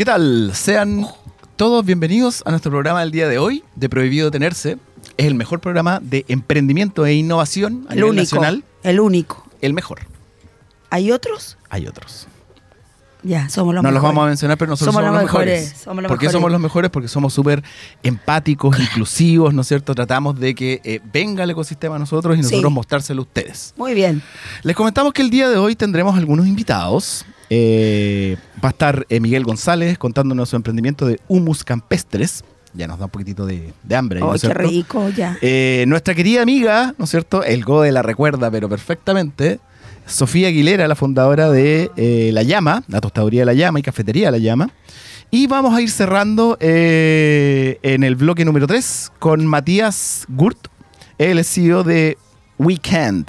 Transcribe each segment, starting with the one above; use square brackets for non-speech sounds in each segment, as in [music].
¿Qué tal? Sean todos bienvenidos a nuestro programa del día de hoy de Prohibido Tenerse. Es el mejor programa de emprendimiento e innovación a El nivel único. nacional. El único. El mejor. ¿Hay otros? Hay otros. Ya, somos los no los vamos a mencionar, pero nosotros Somos somos, los mejores. mejores, somos los ¿Por qué mejores. somos los mejores? Porque somos súper empáticos, inclusivos, ¿no es cierto? Tratamos de que eh, venga el ecosistema a nosotros y Sí. nosotros mostrárselo a ustedes. Muy bien. Les comentamos que el día de hoy tendremos algunos invitados. Eh, va a estar eh, Miguel González contándonos su emprendimiento de humus campestres. Ya nos da un poquitito de, de hambre. ahí, ¿no Oh, qué cierto? rico, ya. Eh, nuestra querida amiga, ¿no es cierto? El Gode la recuerda, pero perfectamente. Sofía Aguilera, la fundadora de eh, La Llama, la tostaduría de La Llama y cafetería La Llama. Y vamos a ir cerrando eh, en el bloque número 3 con Matías Gurt, él es CEO de Weekend,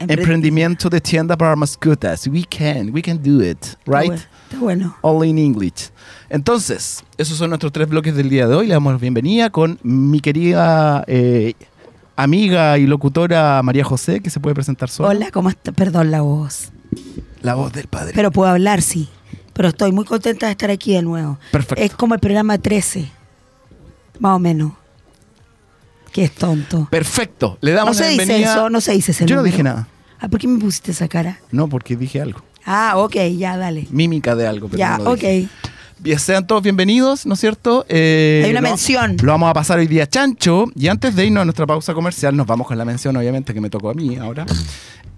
Emprend- emprendimiento de tienda para mascotas. We can, we can do it, right? Está bueno. All in English. Entonces, esos son nuestros tres bloques del día de hoy. Le damos la bienvenida con mi querida eh, amiga y locutora María José, que se puede presentar sola. Hola, ¿cómo está? Perdón la voz. La voz del padre. Pero puedo hablar, sí. Pero estoy muy contenta de estar aquí de nuevo. Perfecto. Es como el programa 13. Más o menos. Que es tonto. Perfecto. Le No damos se la dice bienvenida. eso, no se dice ese Yo no número. dije nada. Ah, ¿por qué me pusiste esa cara? No, porque dije algo. Ah, ok, ya, dale. Mímica de algo. Pero Ya, no lo ok. dije. Bien, sean todos bienvenidos, ¿no es cierto? Eh, Hay una lo- mención. Lo vamos a pasar hoy día chancho. Y antes de irnos a nuestra pausa comercial, nos vamos con la mención, obviamente, que me tocó a mí ahora,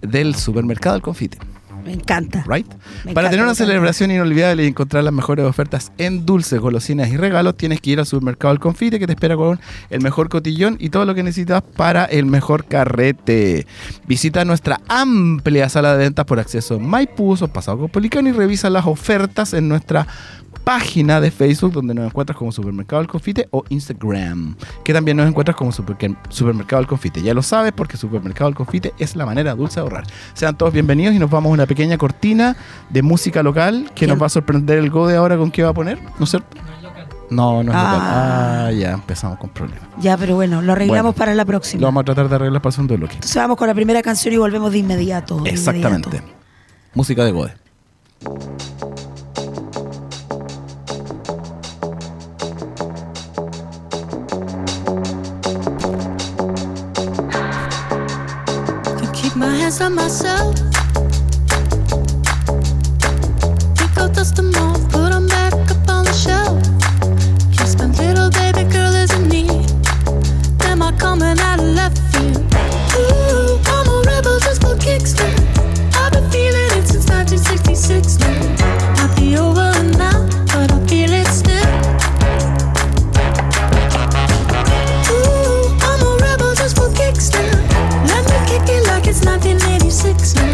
del supermercado del confite. Me encanta. right? Me Para encanta, tener una celebración inolvidable y encontrar las mejores ofertas en dulces, golosinas y regalos, tienes que ir al supermercado El Confite que te espera con el mejor cotillón y todo lo que necesitas para el mejor carrete. Visita nuestra amplia sala de ventas por acceso en Maipú, o Pasado Copolicán y revisa las ofertas en nuestra página de Facebook donde nos encuentras como Supermercado El Confite o Instagram, que también nos encuentras como Super- Supermercado El Confite. Ya lo sabes porque Supermercado El Confite es la manera dulce de ahorrar. Sean todos bienvenidos y nos vamos a una pequeña cortina de música local que nos va a sorprender el Gode ahora con qué va a poner, ¿no es cierto? No, no es local. Ah. Ah, ya empezamos con problemas. Ya, pero bueno, lo arreglamos Bueno, para la próxima. Lo vamos a tratar de arreglar para el segundo bloque. Entonces vamos con la primera canción y volvemos de inmediato. de Exactamente. inmediato. Música de Gode. On myself. Pick out dust them off, put 'em back up on the shelf. Kiss my little baby girl is in need. Am I coming out of left field? Ooh, I'm a rebel just for kicks. I've been feeling it since 1966 now. Be over six.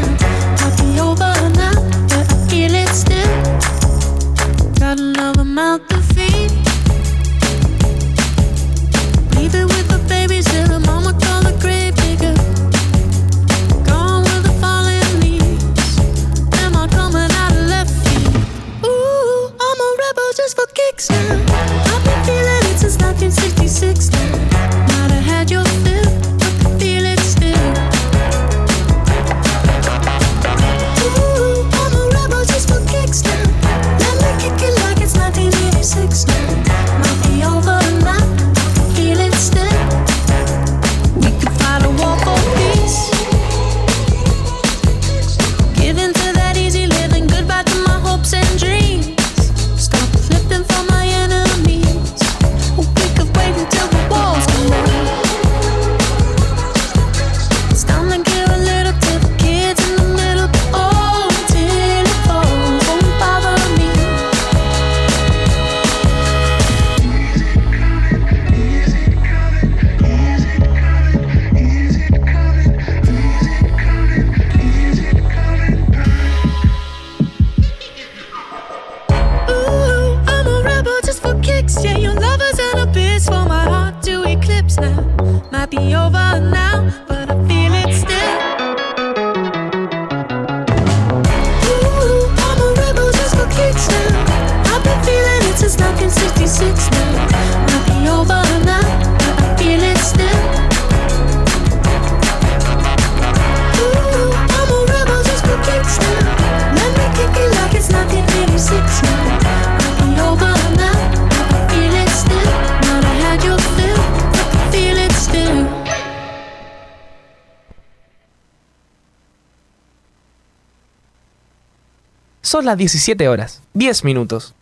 Las 17 horas, 10 minutos.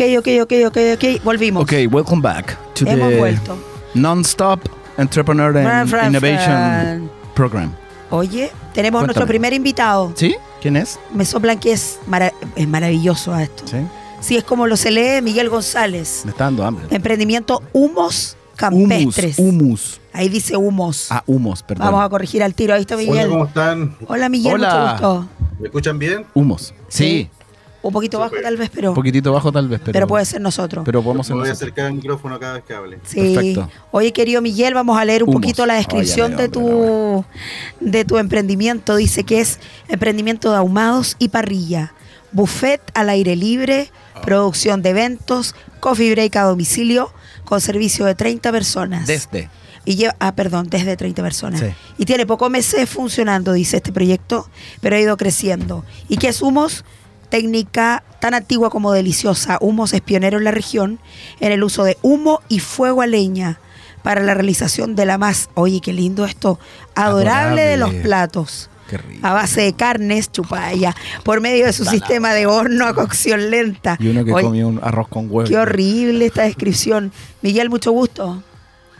Ok, ok, ok, ok, ok. Volvimos. Ok, welcome back to Hemos the vuelto. Non-Stop Entrepreneur and Fran, Fran, Innovation Fran. Program. Oye, tenemos Cuéntame. nuestro primer invitado. ¿Sí? ¿Quién es? Me soplan que es, mara- es maravilloso a esto. Sí. Sí, es como lo se lee Miguel González. Me está dando hambre. Emprendimiento Humos. Campestres. Humus. Ahí dice humos. Ah, humos, perdón. Vamos a corregir al tiro. Ahí está Hola, Miguel. ¿cómo están? Hola Miguel, Hola. mucho gusto. ¿Me escuchan bien? Humos. Sí. Un poquito bajo tal vez, pero, Un poquito bajo tal vez, pero, pero puede ser nosotros. pero podemos ser Me voy a acercar al micrófono cada vez que hable. Sí. Perfecto. Oye, querido Miguel, vamos a leer un Humos. poquito la descripción de tu de tu emprendimiento. Dice que es emprendimiento de ahumados y parrilla, buffet al aire libre, Ah. producción de eventos, coffee break a domicilio con servicio de 30 personas. Desde. Y lleva, ah, perdón, desde 30 personas. Sí. Y tiene pocos meses funcionando, dice este proyecto, pero ha ido creciendo. ¿Y qué es Humos? Técnica tan antigua como deliciosa. Humos es pionero en la región en el uso de humo y fuego a leña para la realización de la más, oye, qué lindo esto, adorable, de los platos. Qué rico. A base de carnes, chupalla, por medio de su sistema de horno a cocción lenta. Y uno que Oye, comió un arroz con huevo. Qué horrible esta descripción. Miguel, mucho gusto.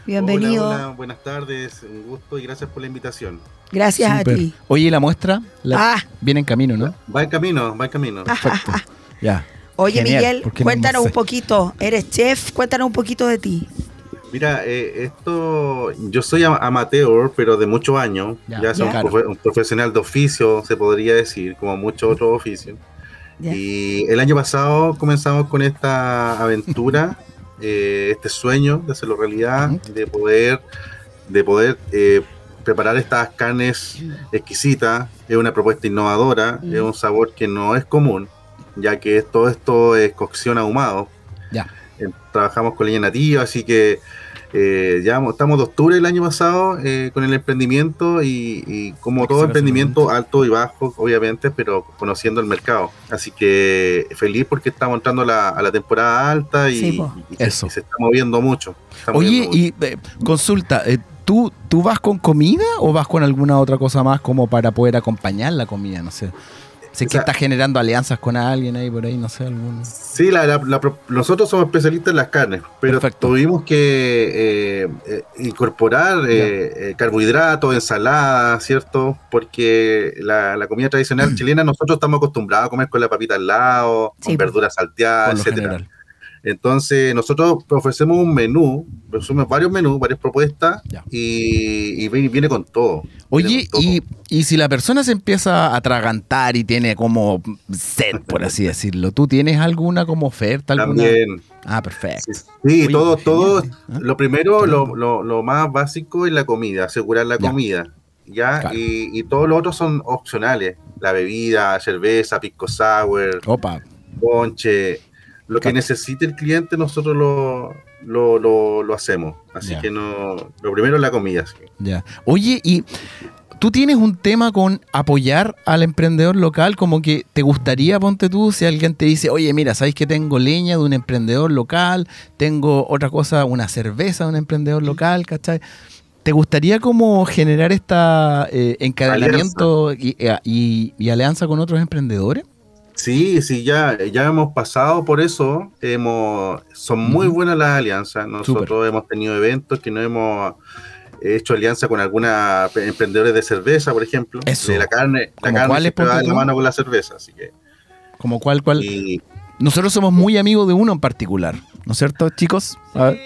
Bienvenido. Hola, hola, buenas tardes, un gusto y gracias por la invitación. Gracias Súper. a ti. Oye, ¿y la muestra? La- Ah. Viene en camino, ¿no? Va en camino, va en camino. Perfecto. Ya. Oye, Genial, Miguel, no cuéntanos sé. un poquito. Eres chef, cuéntanos un poquito de ti. Mira, eh, esto, yo soy ama- amateur, pero de muchos años. Ya, Ya, soy un, profe- un profesional de oficio, se podría decir, como muchos otros oficios. Ya. Y el año pasado comenzamos con esta aventura, [laughs] eh, este sueño de hacerlo realidad, de poder, de poder eh, preparar estas carnes exquisitas. Es una propuesta innovadora, es un sabor que no es común, ya que todo esto es cocción ahumado. Ya. Eh, trabajamos con leña nativa, así que eh, ya mo- estamos de octubre del año pasado eh, con el emprendimiento y, y como todo emprendimiento alto y bajo, obviamente, pero conociendo el mercado. Así que feliz porque estamos entrando a la, a la temporada alta y, Sí, Eso. y se está moviendo mucho. está Oye, moviendo mucho. y eh, consulta, eh, ¿tú, ¿tú vas con comida o vas con alguna otra cosa más como para poder acompañar la comida? No sé. Sé O que sea- estás generando alianzas con alguien ahí por ahí, no sé, alguno. Sí, la- la- nosotros somos especialistas en las carnes, pero Perfecto. tuvimos que eh, eh, incorporar eh, eh, carbohidratos, ensaladas, ¿cierto? Porque la, la comida tradicional [clears throat] chilena nosotros estamos acostumbrados a comer con la papita al lado, Sí, con verduras salteadas, etcétera. general. Entonces, nosotros ofrecemos un menú, ofrecemos varios menús, varias propuestas, y, y viene, con todo. Oye, Viene con todo. y, y si la persona se empieza a atragantar y tiene como sed, por así decirlo, ¿tú tienes alguna como oferta? Alguna? También, Ah, perfecto. Sí, sí, Oye, todo, todo. ¿eh? Lo primero, lo, lindo. lo, lo más básico es la comida, asegurar la Ya. comida, ¿ya? Claro. Y, y todo lo otro son opcionales. La bebida, cerveza, pisco sour, Opa, ponche. Lo que necesite el cliente, nosotros lo, lo, lo, lo hacemos. Así que no. Lo primero es la comida. sí. ya. Oye, y tú tienes un tema con apoyar al emprendedor local, como que te gustaría, ponte tú, si alguien te dice, oye, mira, ¿sabéis que tengo leña de un emprendedor local? Tengo otra cosa, una cerveza de un emprendedor local, ¿cachai? ¿Te gustaría como generar esta eh, encadenamiento y, eh, y- y alianza con otros emprendedores? Sí, sí, ya, ya hemos pasado por eso. Hemos, son muy buenas las alianzas. Nosotros hemos tenido eventos que no hemos hecho alianza con alguna pe- emprendedores de cerveza, por ejemplo. Eso. De la carne, la ¿Como carne cuáles, siempre va ponte de la mano con la cerveza, así que. Como cuál, cuál. Y Nosotros somos muy amigos de uno en particular, ¿no es cierto, chicos? A ver.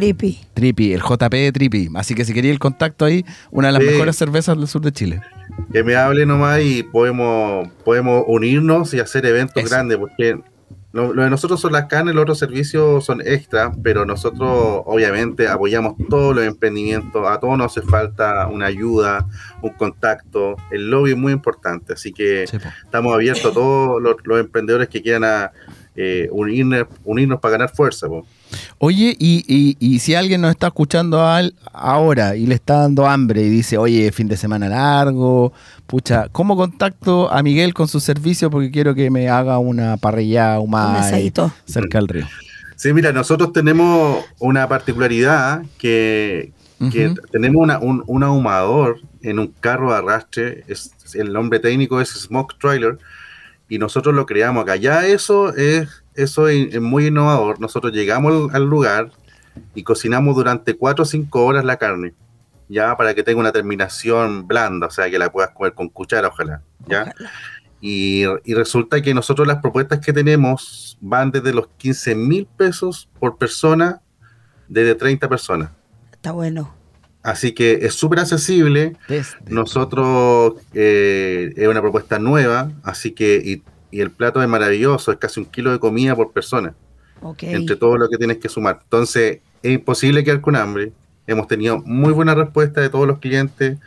Tripi. Tripi, el JP de Tripi. Así que si quería el contacto ahí, una de las Sí. mejores cervezas del sur de Chile. que me hable nomás y podemos, podemos unirnos y hacer eventos Eso. grandes, porque lo, lo de nosotros son las carnes, los otros servicios son extra, pero nosotros obviamente apoyamos todos los emprendimientos, a todos nos hace falta una ayuda, un contacto, el lobby es muy importante, así que Sí, estamos abiertos a todos los, los emprendedores que quieran a, eh, unirnos, unirnos para ganar fuerza. po. Oye, y, y- y si alguien nos está escuchando al- ahora y le está dando hambre y dice, oye, fin de semana largo, pucha, ¿cómo contacto a Miguel con su servicio? Porque quiero que me haga una parrilla Un asadito. cerca del río. Sí, mira, nosotros tenemos una particularidad que, que tenemos una- un, un ahumador en un carro de arrastre, es, el nombre técnico es Smoke Trailer, y nosotros lo creamos acá. Ya eso es, eso es, es muy innovador. Nosotros llegamos al, al lugar y cocinamos durante 4 o 5 horas la carne, ya para que tenga una terminación blanda, o sea, que la puedas comer con cuchara, ojalá. ¿ya? Ojalá. Y, y resulta que nosotros las propuestas que tenemos van desde los 15 mil pesos por persona, desde 30 personas. Está bueno. Así que es súper accesible. Desde- Nosotros eh, es una propuesta nueva, así que y, y el plato es maravilloso, es casi un kilo de comida por persona, entre todo lo que tienes que sumar. Entonces es imposible quedar con hambre. Hemos tenido muy buena respuesta de todos los clientes,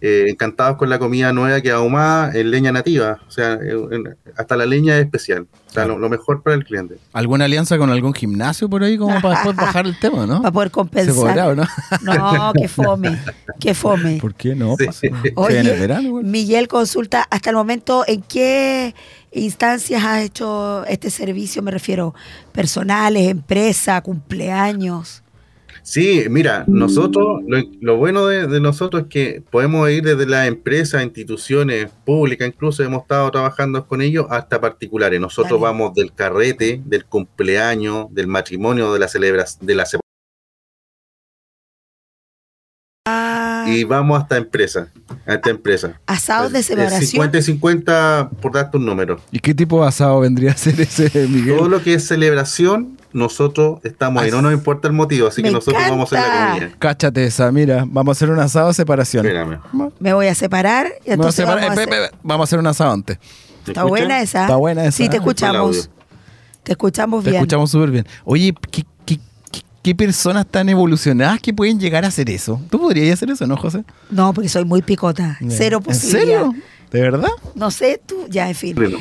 eh, encantados con la comida nueva que ahumada en leña nativa, o sea, en- hasta la leña es especial, o sea, lo, lo mejor para el cliente. ¿Alguna alianza con algún gimnasio por ahí como para después bajar el tema, no? [laughs] Para poder ¿Se podrá compensar. o no? No, qué fome. Qué fome. [laughs] ¿Por qué no? Sí. Oye, el verano. Miguel consulta hasta el momento en qué instancias has hecho este servicio, me refiero personales, empresa, cumpleaños. Sí, mira, nosotros, lo, lo bueno de, de nosotros es que podemos ir desde las empresas, instituciones públicas, incluso hemos estado trabajando con ellos, hasta particulares. Nosotros Dale. vamos del carrete, del cumpleaños, del matrimonio, de la celebración, de la separación, Ah, y vamos hasta empresas, hasta empresas. asados de Eh, celebración. 50 y 50 por darte un número. ¿Y qué tipo de asado vendría a ser ese, Miguel? Todo lo que es celebración, nosotros estamos ahí, no nos importa el motivo, así Me que nosotros vamos a hacer la comida. Cáchate esa, mira, vamos a hacer un asado de separación. Espérame. Me voy a separar y Vamos a, entonces separar- vamos a hacer- pe- vamos a hacer un asado antes. ¿Me Está buena esa. Está buena esa. Sí, te escuchamos. Te escuchamos Te bien. escuchamos súper bien. Oye, ¿qué, qué, qué- qué personas tan evolucionadas que pueden llegar a hacer eso? ¿Tú podrías hacer eso, no, José? No, porque soy muy picota. Cero ¿En posibilidad. serio? ¿De verdad? No sé, tú, ya, en fin. Bueno,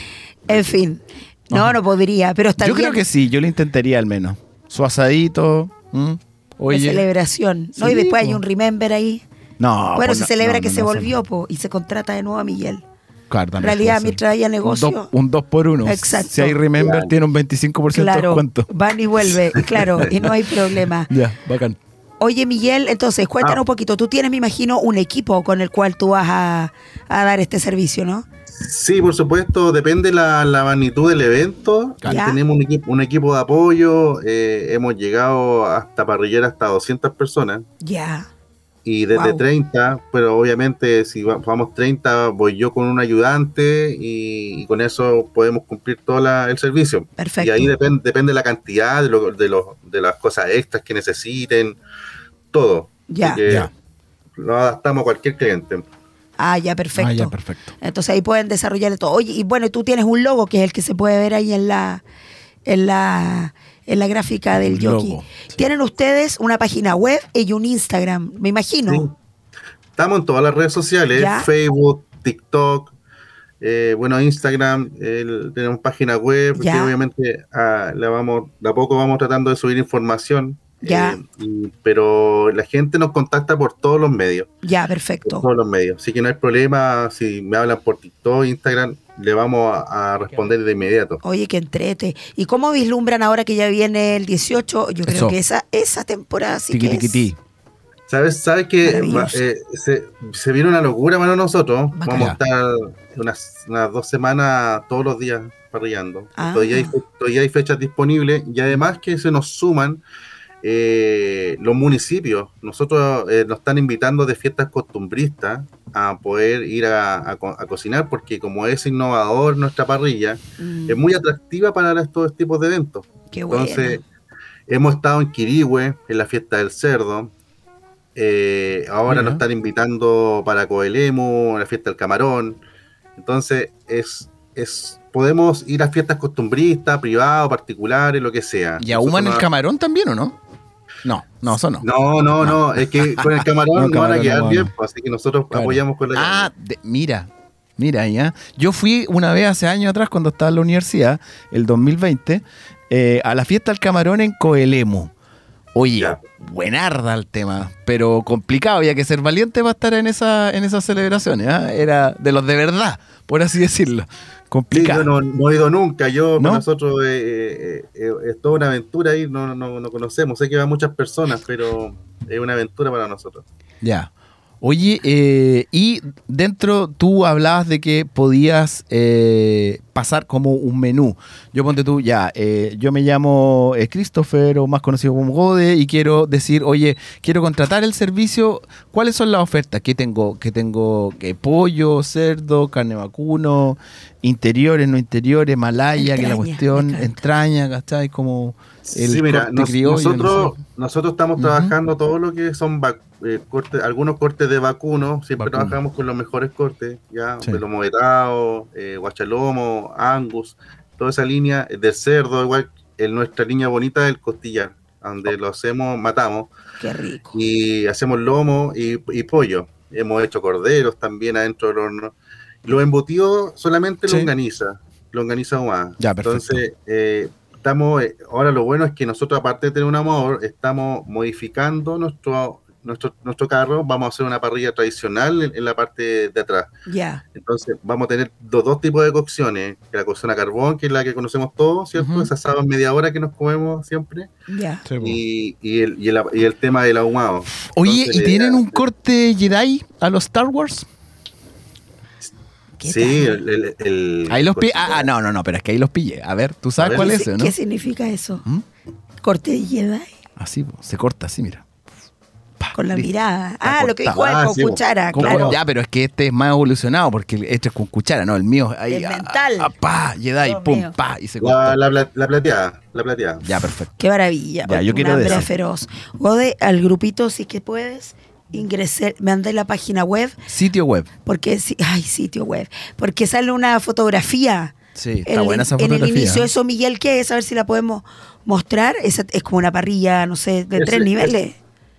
En fin. No, Ajá. no podría, pero está Yo bien. creo que sí, yo lo intentaría al menos. Su asadito. ¿m? De Oye. celebración. ¿no? Sí, y después hay un remember ahí. No. bueno, pues se no, celebra no, que no, se no, volvió po, y se contrata de nuevo a Miguel. Claro, En realidad, mientras haya negocio, Un 2 por 1 Exacto. Si hay Remember, Claro. tiene un 25% de claro, descuento. van y vuelve, y claro, y no hay problema. [laughs] Ya, bacán. Oye, Miguel, entonces, cuéntanos Ah. un poquito. Tú tienes, me imagino, un equipo con el cual tú vas a, a dar este servicio, ¿no? Sí, por supuesto, depende la, la magnitud del evento. Ya. Tenemos un equipo, un equipo de apoyo, eh, hemos llegado hasta parrillera hasta 200 personas Ya. y desde Wow. 30, pero obviamente si va- vamos 30 voy yo con un ayudante y, y con eso podemos cumplir todo la- el servicio. Perfecto. Y ahí depende depende la cantidad de, lo- de, los- de las cosas extras que necesiten, todo. Ya. Ya. Lo adaptamos a cualquier cliente. Ah, ya, perfecto. Ah, ya, perfecto. Entonces ahí pueden desarrollar todo. Oye, y bueno, tú tienes un logo que es el que se puede ver ahí en la en la en la gráfica del sí. Tienen ustedes una página web y un Instagram, me imagino. Sí. Estamos en todas las redes sociales, Ya. Facebook, TikTok, eh, bueno, Instagram, el- tenemos página web, que Ya. obviamente ah, la vamos, de a poco vamos tratando de subir información. Ya. eh, y- pero la gente nos contacta por todos los medios, Ya, por perfecto. todos los medios. Así que no hay problema, si me hablan por TikTok, Instagram, le vamos a, a responder de inmediato. Oye, que entrete. ¿Y cómo vislumbran ahora que ya viene el 18? Yo creo Eso. que esa, esa temporada sí que es. Tiquitiquití. ¿Sabes? ¿Sabes que eh, se, se viene una locura para nosotros? Vamos a estar unas, unas dos semanas todos los días parrillando. Ah. Todavía, hay, todavía hay fechas disponibles y además que se nos suman eh, los municipios. Nosotros eh, nos están invitando de fiestas costumbristas a poder ir a, a co- a cocinar porque como es innovador nuestra parrilla, Mm, es muy atractiva para estos tipos de eventos. qué. Entonces, hemos estado en Quirihue, en la fiesta del cerdo. Eh, ahora nos están invitando para Coelemu, en la fiesta del camarón. Entonces, es, es podemos ir a fiestas costumbristas, privadas, particulares, lo que sea. ¿Y ahuman el camarón también o no? No, no, eso no. No, no, no, es que con el [laughs] camarón No, van a quedar no, bien, pues, así que nosotros Claro. apoyamos con la Ah, de- mira, mira ya. Yo fui una vez hace años atrás cuando estaba en la universidad, el 2020, eh, a la fiesta del camarón en Coelemu. Oye, Ya. buenarda el tema, pero complicado, había que ser valiente para estar en, esa, en esas celebraciones. ¿ah? Era de los de verdad, por así decirlo. Sí, Complicado. yo no, no he ido nunca, yo ¿No? para nosotros eh, eh, eh, es toda una aventura ahí, no, no, no conocemos, sé que van muchas personas, pero es una aventura para nosotros. Ya. Oye, eh, y dentro tú hablabas de que podías eh, pasar como un menú. Yo ponte tú, ya, eh, yo me llamo eh, Christopher o más conocido como Gode y quiero decir, oye, quiero contratar el servicio. ¿Cuáles son las ofertas? ¿Qué tengo? ¿Qué tengo? ¿Qué pollo, cerdo, carne vacuno, interiores, no interiores, malaya, que la cuestión, entraña, ¿cachai? Como el sí, mira, corte nos- criollo, nosotros, no sé. nosotros estamos trabajando todo lo que son vac- eh, cortes, algunos cortes de vacuno, siempre Vacuno. trabajamos con los mejores cortes, ya, Sí. lomo vetado, eh, guachalomo, angus, toda esa línea eh, del cerdo, igual en nuestra línea bonita del costillar, donde lo hacemos, matamos, Qué rico. y hacemos lomo y, y pollo. Hemos hecho corderos también adentro del horno. Los embutidos solamente Sí. longaniza, longaniza ahumada. Ya. Entonces, eh, estamos, eh, ahora lo bueno es que nosotros, aparte de tener un amador, estamos modificando nuestro, nuestro, nuestro carro. Vamos a hacer una parrilla tradicional en, en la parte de atrás. Ya. Entonces, vamos a tener dos, dos tipos de cocciones. que La cocción a carbón, que es la que conocemos todos, ¿cierto? Esa asado en media hora que nos comemos siempre. Ya. Y, y el, y, el, y el tema del ahumado. Oye, Entonces, ¿y tienen eh, un corte Jedi a los Star Wars? ¿Qué Sí, tal? el, el- el- Ahí los pillé. Ah, ah, no, no, no, pero es que ahí los pillé. A ver, ¿tú sabes ver. cuál ¿Qué, es no? qué significa eso? ¿Mm? Corte de Jedi Así, se corta así, mira. Pa, con la listo. mirada. Ah, lo que dijo él Ah, con sí, po. cuchara, claro. Ya, pero es que este es más evolucionado porque este es con cuchara, no, el mío ahí. El ah, mental. ah, pa, Jedi, Dios pum, mío. pa, y se La, corta. la, la plateada, la plateada. Ya, perfecto. Qué maravilla. Ya, yo Un quiero de hambre eso. feroz. Gode, al grupito, si que puedes, ingresar, me andé la página web, Sitio web. porque, si- ay, sitio web, porque sale una fotografía. Sí, está en, buena esa en fotografía. el inicio, eso, Miguel, ¿qué es? A ver si la podemos mostrar. Esa es como una parrilla, no sé, de tres niveles.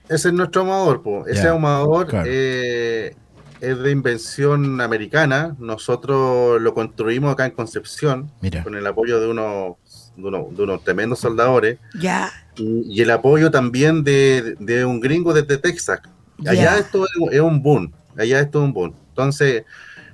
Ese es nuestro ahumador, po. Ese Ya, ahumador claro. eh, es de invención americana. Nosotros lo construimos acá en Concepción Mira. con el apoyo de unos, de unos, de unos tremendos soldadores Ya, y, y el apoyo también de, de un gringo desde Texas. Allá esto es, es un boom. Allá esto es un boom. Entonces,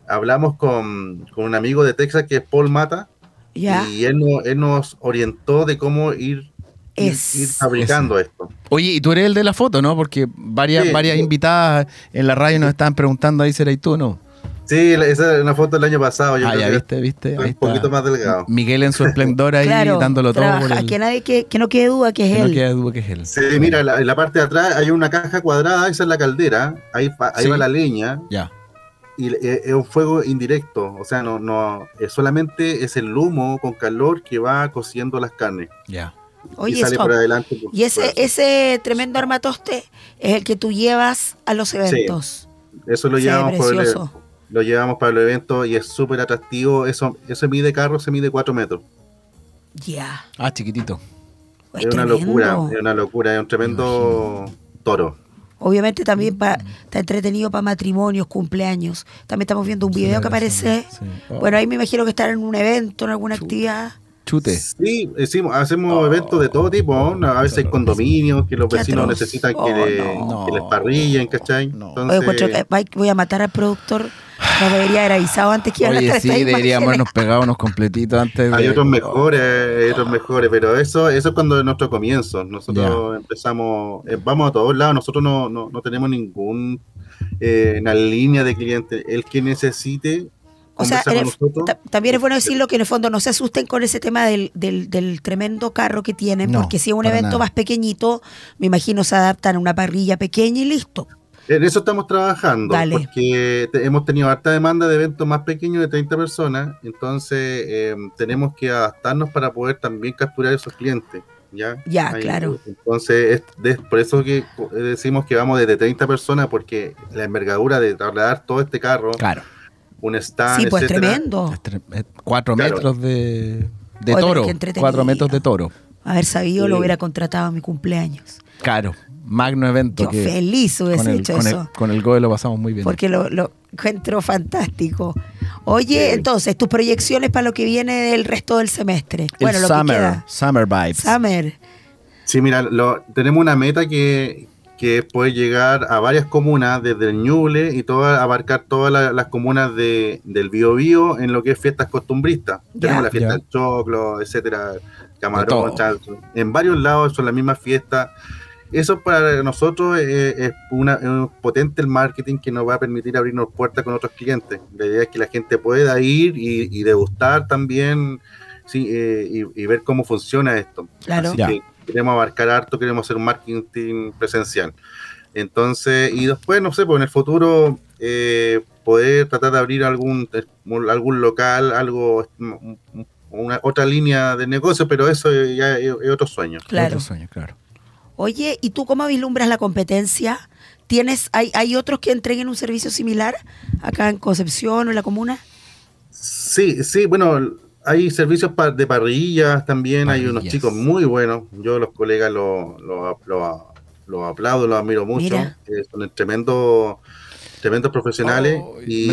hablamos con, con un amigo de Texas que es Paul Mata. Y él, no- él nos orientó de cómo ir, ir, Es- ir fabricando esto. Oye, y tú eres el de la foto, ¿no? Porque varias, Sí, varias sí. invitadas en la radio nos estaban preguntando ahí, ¿será y tú no? Sí, esa es una foto del año pasado. Yo ah, ya viste, viste. Ahí un poquito más delgado. Miguel en su esplendor ahí, claro, dándolo todo. por el- que, nadie, que, que no quede duda que es que no él. queda duda que es él. Sí, mira, la- en la parte de atrás hay una caja cuadrada, esa es la caldera, ahí, va- ahí Sí. va la leña Ya. y eh, es un fuego indirecto, o sea, no, no, es solamente es el humo con calor que va cociendo las carnes Ya. Y Oye, sale Stop. por adelante. por- Y ese, por- ese tremendo armatoste es el que tú llevas a los eventos. eso lo llevamos por el- precioso. lo llevamos para el evento y es súper atractivo, eso, eso mide carro, se mide 4 metros. Ya. Ah, chiquitito. Es, Es una tremendo. locura, es una locura, es un tremendo toro. Obviamente también pa- está entretenido para matrimonios, cumpleaños. También estamos viendo un video que aparece. Sí. Oh, Bueno, ahí me imagino que estar en un evento, en alguna actividad. Chute. Sí, decimos, hacemos eventos de todo tipo, ¿no? a veces hay condominios que los vecinos atroz. necesitan Oh, que, le- no. que les parrillen, ¿cachai? No. Entonces, que- voy a matar al productor. No debería haber avisado antes que iban a Oye, estar sí, deberíamos habernos pegado unos completitos antes de... hay otros mejores, hay otros mejores, pero eso, eso es cuando es nuestro comienzo. Nosotros empezamos, eh, vamos a todos lados, nosotros no, no, no tenemos ningún eh, línea de cliente. El que necesite O sea, el- también es bueno decirlo que en el fondo no se asusten con ese tema del, del, del tremendo carro que tienen, No, porque si es un evento nada. más pequeñito, me imagino se adaptan a una parrilla pequeña y listo. En eso estamos trabajando, Dale. porque te- hemos tenido harta demanda de eventos más pequeños de 30 personas, entonces eh, tenemos que adaptarnos para poder también capturar esos clientes. ¿ya? Ya, Ahí, claro. Entonces, es de- por eso que eh, decimos que vamos desde 30 personas, porque la envergadura de trasladar todo este carro Claro. Un stand, Sí, pues etcétera. tremendo. Cuatro Claro. metros de, de Oye, pero toro. Cuatro metros de toro. Haber sabido, Sí. lo hubiera contratado a mi cumpleaños. Caro. Magno evento. Yo que feliz hubiese con el, hecho con el- eso. con el GOE lo pasamos muy bien. Porque lo, lo encuentro fantástico. Oye, Sí. entonces, tus proyecciones para lo que viene del resto del semestre. el bueno, lo summer, que queda. summer vibes. Summer. Sí, mira, lo- tenemos una meta que, que puede llegar a varias comunas desde el Ñuble y toda, abarcar todas la- las comunas de, del Biobío en lo que es fiestas costumbristas. Ya. Tenemos la fiesta del choclo, etcétera, camarón, chancho. En varios lados son las mismas fiestas. Eso para nosotros es, una, es un potente el marketing que nos va a permitir abrirnos puertas con otros clientes. La idea es que la gente pueda ir y, y degustar también sí, eh, y, y ver cómo funciona esto. Claro. Así que queremos abarcar harto, queremos hacer un marketing presencial. Entonces, y después, no sé, pues en el futuro eh, poder tratar de abrir algún, eh, algún local, algo, mm, una otra línea de negocio, pero eso ya es, es otro sueño. Claro. Otro sueño, claro. Oye, ¿y tú cómo vislumbras la competencia? ¿Tienes, hay, ¿Hay otros que entreguen un servicio similar acá en Concepción o en la comuna? Sí, sí, bueno, hay servicios pa- de parrillas también, hay unos chicos muy buenos. Yo los colegas los lo, lo- lo aplaudo, los admiro mucho. Eh, son tremendos, tremendos profesionales. Y-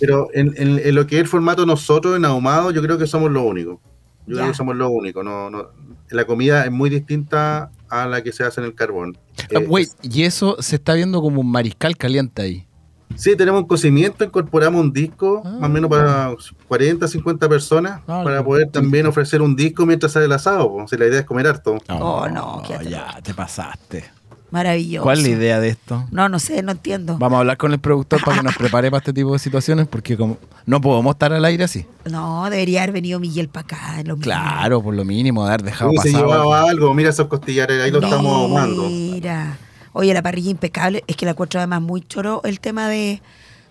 pero en, en- en lo que es el formato nosotros en Ahumado, yo creo que somos los únicos. Yo Ya. creo que somos los únicos. No, no, la comida es muy distinta a la que se hace en el carbón. Ah, Eh, wait, y eso se está viendo como un mariscal caliente ahí. Sí, tenemos un cocimiento, incorporamos un disco, Ah. más o menos para 40, 50 personas, Ah, para poder también ofrecer un disco mientras sale el asado. po. Si la idea es comer harto. Oh, no, qué ya, te pasaste. Maravilloso. ¿Cuál es la idea de esto? No, no sé, no entiendo. Vamos a hablar con el productor para que nos [laughs] prepare para este tipo de situaciones, porque como no podemos estar al aire así. No, debería haber venido Miguel para acá. lo mismo. Claro, por lo mínimo, haber dejado Hubiese pasar. llevado algo, mira esos costillares, ahí lo estamos ahumando. Mira. Oye, la parrilla impecable. Es que la encuentro además muy choro el tema de,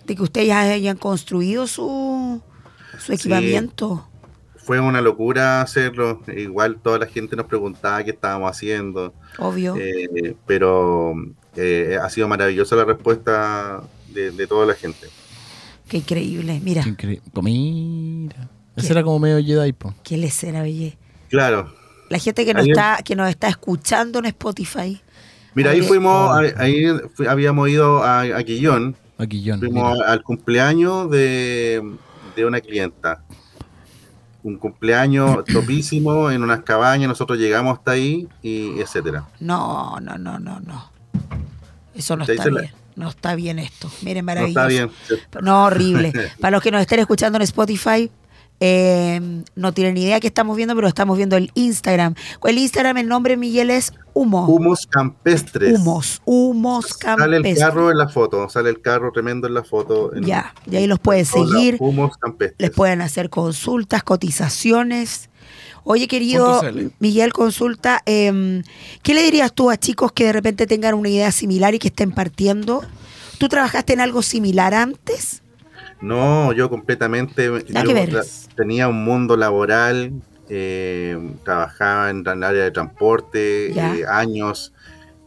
de que ustedes ya hayan construido su, su equipamiento. Fue una locura hacerlo. Igual toda la gente nos preguntaba qué estábamos haciendo. Obvio. Eh, pero eh, ha sido maravillosa la respuesta de, de toda la gente. Qué increíble. Mira, Qué increíble. Mira. Ese era como medio Jedi, po. qué lecera, oye. Claro. La gente que nos, está, que nos está escuchando en Spotify. Mira, ahí fuimos, ahí, ahí fu- habíamos ido a, a Quillón, Aquí John. fuimos mira. al cumpleaños de, de una clienta. Un cumpleaños [coughs] topísimo en unas cabañas, nosotros llegamos hasta ahí y etcétera. No, no, no, no, no. Eso no está la- bien. No está bien esto. Miren, No maravilloso. está bien. No, horrible. [laughs] Para los que nos estén escuchando en Spotify, eh, no tienen ni idea que estamos viendo, pero estamos viendo el Instagram. El Instagram, el nombre, Miguel, es Humo. Humos campestres. Humos. Humos Sale el campestres. carro en la foto, sale el carro tremendo en la foto. en- Ya, y ahí los lados. seguir. Humos campestres. Les pueden hacer consultas, cotizaciones. Oye, querido. Miguel, consulta, eh, ¿qué le dirías tú a chicos que de repente tengan una idea similar y que estén partiendo? ¿Tú trabajaste en algo similar antes? No, yo completamente yo tenía un mundo laboral, eh, trabajaba en el área de transporte eh, años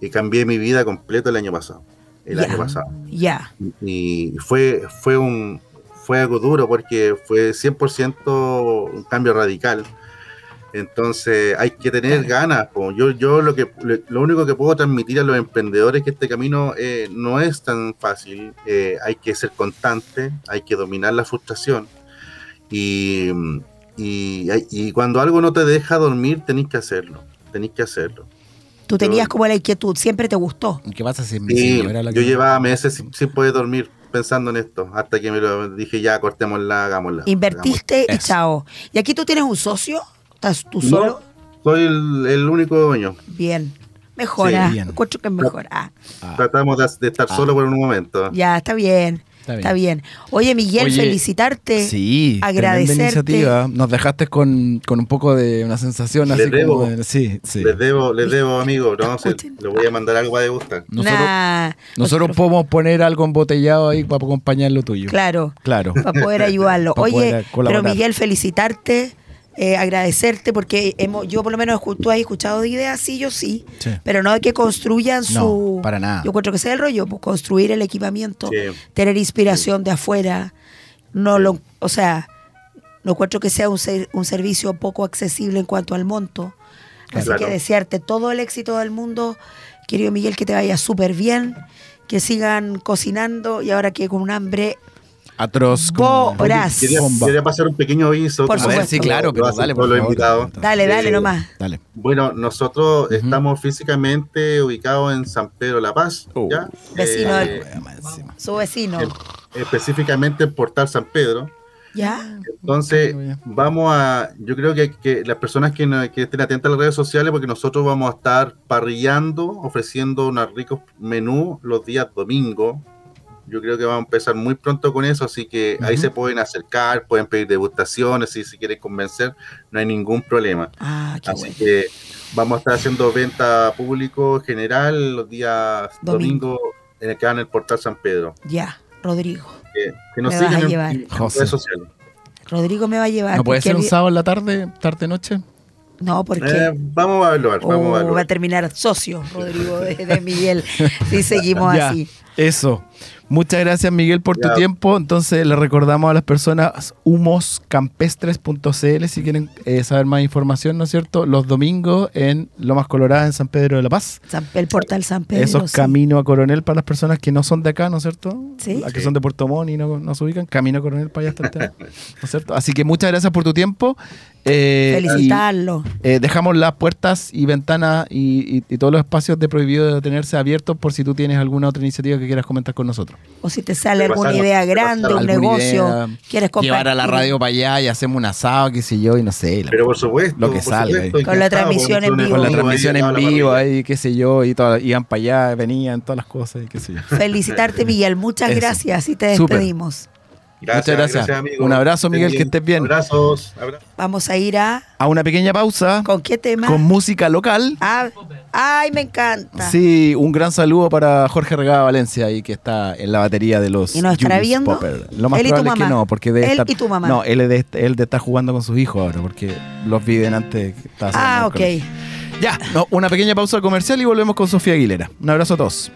y cambié mi vida completo el año pasado. El Ya. año pasado. Ya, Y fue, fue un fue algo duro porque fue 100% un cambio radical. Entonces hay que tener ganas. po. Yo, yo lo que lo, único que puedo transmitir a los emprendedores es que este camino eh, no es tan fácil. Eh, hay que ser constante, hay que dominar la frustración. Y, y, y cuando algo no te deja dormir, tenéis que hacerlo. Tenéis que hacerlo. tú tenías Yo- como la inquietud, siempre te gustó. ¿Qué pasa si mi Sí, señora la yo que- llevaba meses sin, sin poder dormir pensando en esto, hasta que me lo dije, ya cortémosla, hagámosla. Invertiste y chao. ¿Y aquí tú tienes un socio? ¿Estás tú No. solo? Soy el, el único dueño. Bien. Mejora. Sí, bien. Encuentro que es mejor. Ah, Ah, Tratamos de, de estar Ah. solo por un momento. ya, está bien. está bien. Está bien. Oye, Miguel, Oye, felicitarte. Sí, agradecerte. iniciativa. Nos dejaste con, con un poco de una sensación Les así como debo. de- sí, sí. Les debo, les debo, amigo. No, se- le voy a mandar algo a degustar. Nosotros, Nah, nosotros nosotros- podemos poner algo embotellado ahí para acompañar lo tuyo. Claro, Claro. para poder [laughs] ayudarlo. Para Oye, poder pero Miguel, felicitarte, eh, agradecerte, porque hemos, yo por lo menos tú has escuchado de ideas, sí, yo sí, Sí. pero no de que construyan su... para nada. Yo encuentro que sea el rollo, pues construir el equipamiento, Sí. tener inspiración de afuera no lo, o sea, no encuentro que sea un, ser- un servicio poco accesible en cuanto al monto. Así Claro. que desearte todo el éxito del mundo, querido Miguel, que te vaya súper bien, que sigan cocinando y ahora que con un hambre Atroz. como- Voraz. Quería, pasar un pequeño aviso. Por A como ver, supuesto. sí, claro, pero dale, por favor. Dale, dale Eh, nomás. Dale. Bueno, nosotros estamos físicamente ubicados en San Pedro La Paz, Oh. ¿ya? Vecino Eh, del-. Su vecino. específicamente en Portal San Pedro. ¿Ya? Entonces, vamos a, yo creo que, que las personas que, que estén atentas a las redes sociales, porque nosotros vamos a estar parrillando, ofreciendo unos ricos menús los días domingo. Yo creo que vamos a empezar muy pronto con eso, así que ahí se pueden acercar, pueden pedir degustaciones, si quieren convencer, no hay ningún problema. Ah, qué Así bueno. que vamos a estar haciendo venta público general los días Domingo. domingo en el que van en el portal San Pedro. Ya, Rodrigo. Que, que nos Me vas sigan a en, llevar. en José. redes sociales. Rodrigo me va a llevar. ¿No puede ser un sábado en la tarde, tarde-noche? No, porque Eh, vamos a evaluar, vamos a oh, va a evaluar. terminar socio, Rodrigo, de, de Miguel. Si seguimos [laughs] Ya, así. Eso. Muchas gracias, Miguel, por tu Ya. tiempo. Entonces, le recordamos a las personas humoscampestres.cl si quieren eh, saber más información, ¿no es cierto? Los domingos en Lomas Coloradas, en San Pedro de la Paz. San- el portal San Pedro. Esos sí. camino a Coronel para las personas que no son de acá, ¿no es cierto? Sí. Las que Sí. son de Puerto Montt y no, no se ubican, camino a Coronel para allá está el tema, ¿no es cierto? Así que muchas gracias por tu tiempo. Eh, Felicitarlo. y, eh, dejamos las puertas y ventanas y, y- y todos los espacios de prohibido de tenerse abiertos por si tú tienes alguna otra iniciativa que quieras comentar con nosotros. O si te sale alguna idea grande, un negocio, idea, quieres compartir. Llevar a la radio para allá y hacemos un asado, qué sé yo, y no sé. la- Pero por supuesto, Lo que salga. Con la transmisión en vivo. con la transmisión en vivo, ahí, qué sé yo, y todo, iban para allá, venían, todas las cosas, y qué sé yo. Felicitarte, Miguel. Muchas Eso. gracias y te Súper. Muchas gracias. amigo. Un abrazo, Miguel, que estés bien. Abrazos. abrazos. Vamos a ir a. A una pequeña pausa ¿Con qué tema? con música local. Ah, ay, me encanta. Sí, un gran saludo para Jorge Regada Valencia, ahí que está en la batería de los ¿Y nos estará Julius viendo? Popper. Lo más Él y tu probable es que mamá. no, porque Él estar- y tu mamá. No, él de, él de estar jugando con sus hijos ahora, porque los vi antes. que Ah, ok. colegio. Ya, no, una pequeña pausa comercial y volvemos con Sofía Aguilera. Un abrazo a todos.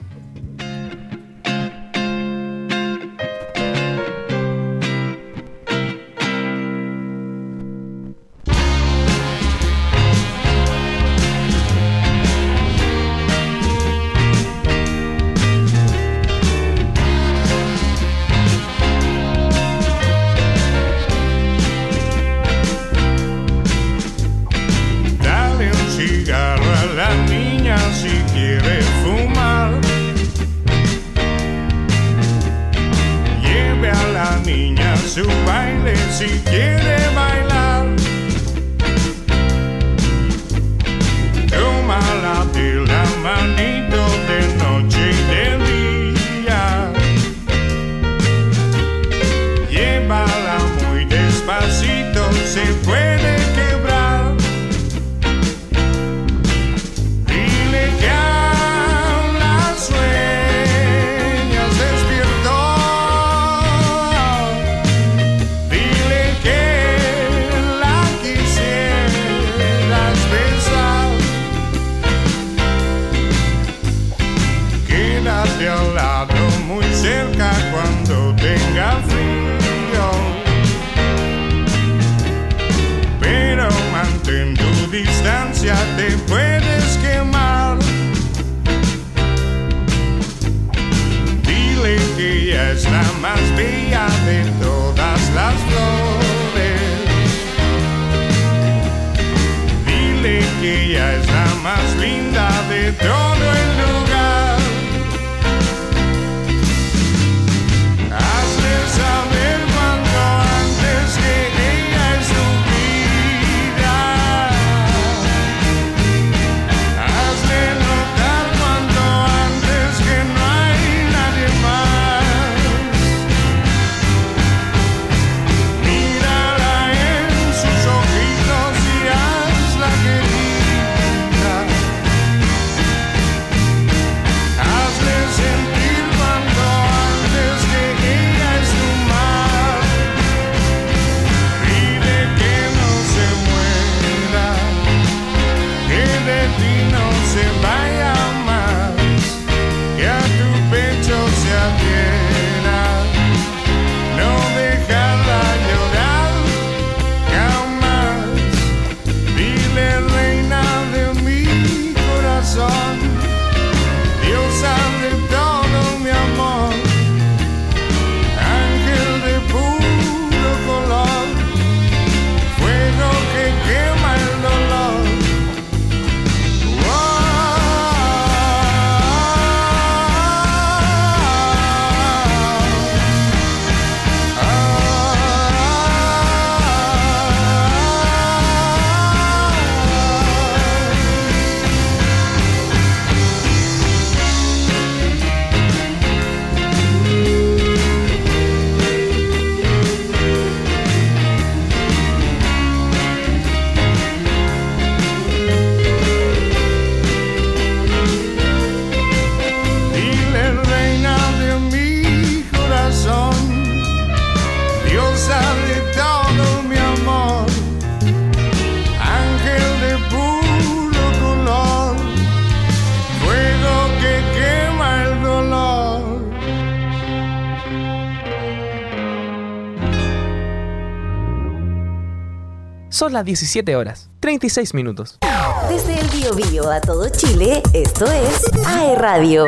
Son las 17 horas, 36 minutos. Desde el Biobío a todo Chile, esto es AE Radio.